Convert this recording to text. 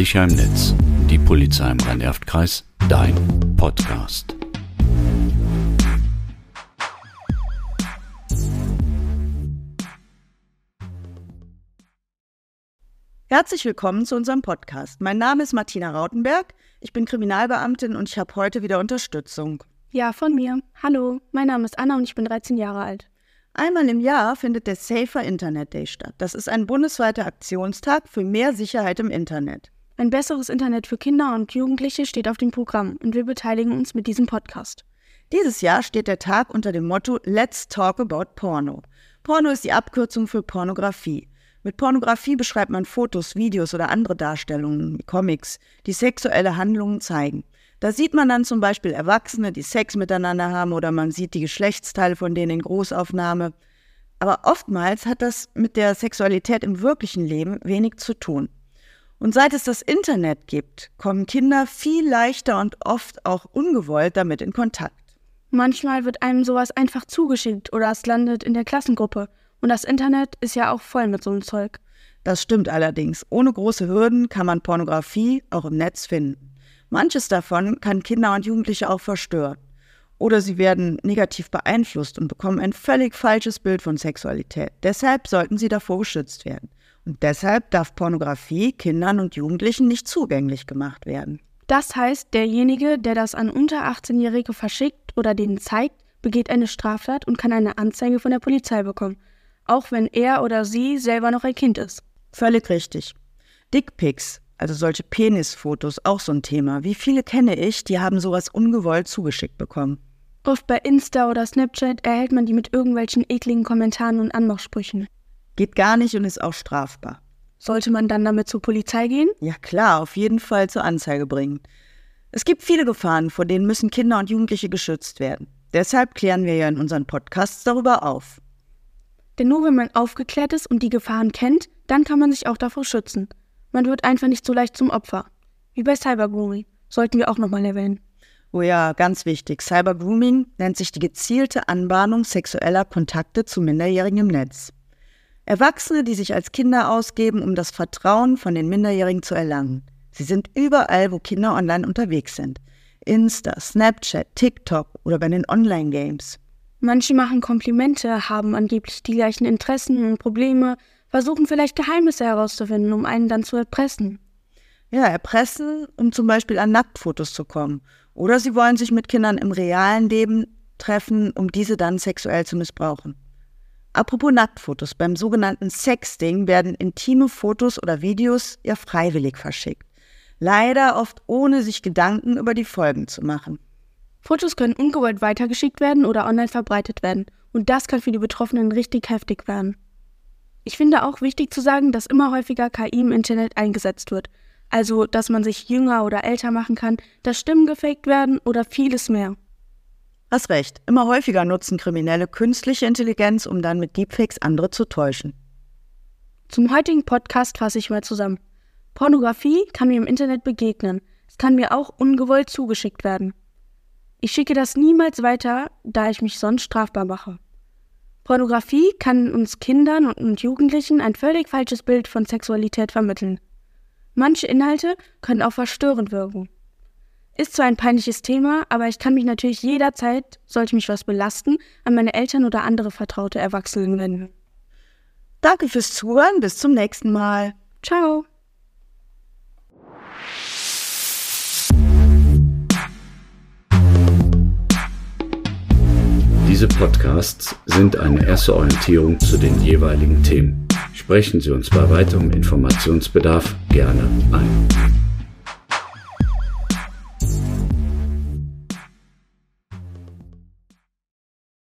Sicher im Netz. Die Polizei im Rhein-Erft-Kreis. Dein Podcast. Herzlich willkommen zu unserem Podcast. Mein Name ist Martina Rautenberg. Ich bin Kriminalbeamtin und ich habe heute wieder Unterstützung. Ja, von mir. Hallo, mein Name ist Anna und ich bin 13 Jahre alt. Einmal im Jahr findet der Safer Internet Day statt. Das ist ein bundesweiter Aktionstag für mehr Sicherheit im Internet. Ein besseres Internet für Kinder und Jugendliche steht auf dem Programm und wir beteiligen uns mit diesem Podcast. Dieses Jahr steht der Tag unter dem Motto Let's Talk About Porno. Porno ist die Abkürzung für Pornografie. Mit Pornografie beschreibt man Fotos, Videos oder andere Darstellungen, Comics, die sexuelle Handlungen zeigen. Da sieht man dann zum Beispiel Erwachsene, die Sex miteinander haben oder man sieht die Geschlechtsteile von denen in Großaufnahme. Aber oftmals hat das mit der Sexualität im wirklichen Leben wenig zu tun. Und seit es das Internet gibt, kommen Kinder viel leichter und oft auch ungewollt damit in Kontakt. Manchmal wird einem sowas einfach zugeschickt oder es landet in der Klassengruppe. Und das Internet ist ja auch voll mit so einem Zeug. Das stimmt allerdings. Ohne große Hürden kann man Pornografie auch im Netz finden. Manches davon kann Kinder und Jugendliche auch verstören. Oder sie werden negativ beeinflusst und bekommen ein völlig falsches Bild von Sexualität. Deshalb sollten sie davor geschützt werden. Und deshalb darf Pornografie Kindern und Jugendlichen nicht zugänglich gemacht werden. Das heißt, derjenige, der das an unter 18-Jährige verschickt oder denen zeigt, begeht eine Straftat und kann eine Anzeige von der Polizei bekommen, auch wenn er oder sie selber noch ein Kind ist. Völlig richtig. Dickpics, also solche Penisfotos, auch so ein Thema. Wie viele kenne ich, die haben sowas ungewollt zugeschickt bekommen? Oft bei Insta oder Snapchat erhält man die mit irgendwelchen ekligen Kommentaren und Anmachsprüchen. Geht gar nicht und ist auch strafbar. Sollte man dann damit zur Polizei gehen? Ja klar, auf jeden Fall zur Anzeige bringen. Es gibt viele Gefahren, vor denen müssen Kinder und Jugendliche geschützt werden. Deshalb klären wir ja in unseren Podcasts darüber auf. Denn nur wenn man aufgeklärt ist und die Gefahren kennt, dann kann man sich auch davor schützen. Man wird einfach nicht so leicht zum Opfer. Wie bei Cybergrooming. Sollten wir auch nochmal erwähnen. Oh ja, ganz wichtig. Cybergrooming nennt sich die gezielte Anbahnung sexueller Kontakte zu Minderjährigen im Netz. Erwachsene, die sich als Kinder ausgeben, um das Vertrauen von den Minderjährigen zu erlangen. Sie sind überall, wo Kinder online unterwegs sind. Insta, Snapchat, TikTok oder bei den Online-Games. Manche machen Komplimente, haben angeblich die gleichen Interessen und Probleme, versuchen vielleicht Geheimnisse herauszufinden, um einen dann zu erpressen. Ja, erpressen, um zum Beispiel an Nacktfotos zu kommen. Oder sie wollen sich mit Kindern im realen Leben treffen, um diese dann sexuell zu missbrauchen. Apropos Nacktfotos, beim sogenannten Sexting werden intime Fotos oder Videos ja freiwillig verschickt. Leider oft ohne sich Gedanken über die Folgen zu machen. Fotos können ungewollt weitergeschickt werden oder online verbreitet werden. Und das kann für die Betroffenen richtig heftig werden. Ich finde auch wichtig zu sagen, dass immer häufiger KI im Internet eingesetzt wird. Also, dass man sich jünger oder älter machen kann, dass Stimmen gefaked werden oder vieles mehr. Hast recht, immer häufiger nutzen Kriminelle künstliche Intelligenz, um dann mit Deepfakes andere zu täuschen. Zum heutigen Podcast fasse ich mal zusammen. Pornografie kann mir im Internet begegnen. Es kann mir auch ungewollt zugeschickt werden. Ich schicke das niemals weiter, da ich mich sonst strafbar mache. Pornografie kann uns Kindern und Jugendlichen ein völlig falsches Bild von Sexualität vermitteln. Manche Inhalte können auch verstörend wirken. Ist zwar ein peinliches Thema, aber ich kann mich natürlich jederzeit, sollte mich was belasten, an meine Eltern oder andere vertraute Erwachsenen wenden. Danke fürs Zuhören, bis zum nächsten Mal. Ciao. Diese Podcasts sind eine erste Orientierung zu den jeweiligen Themen. Sprechen Sie uns bei weiterem Informationsbedarf gerne ein.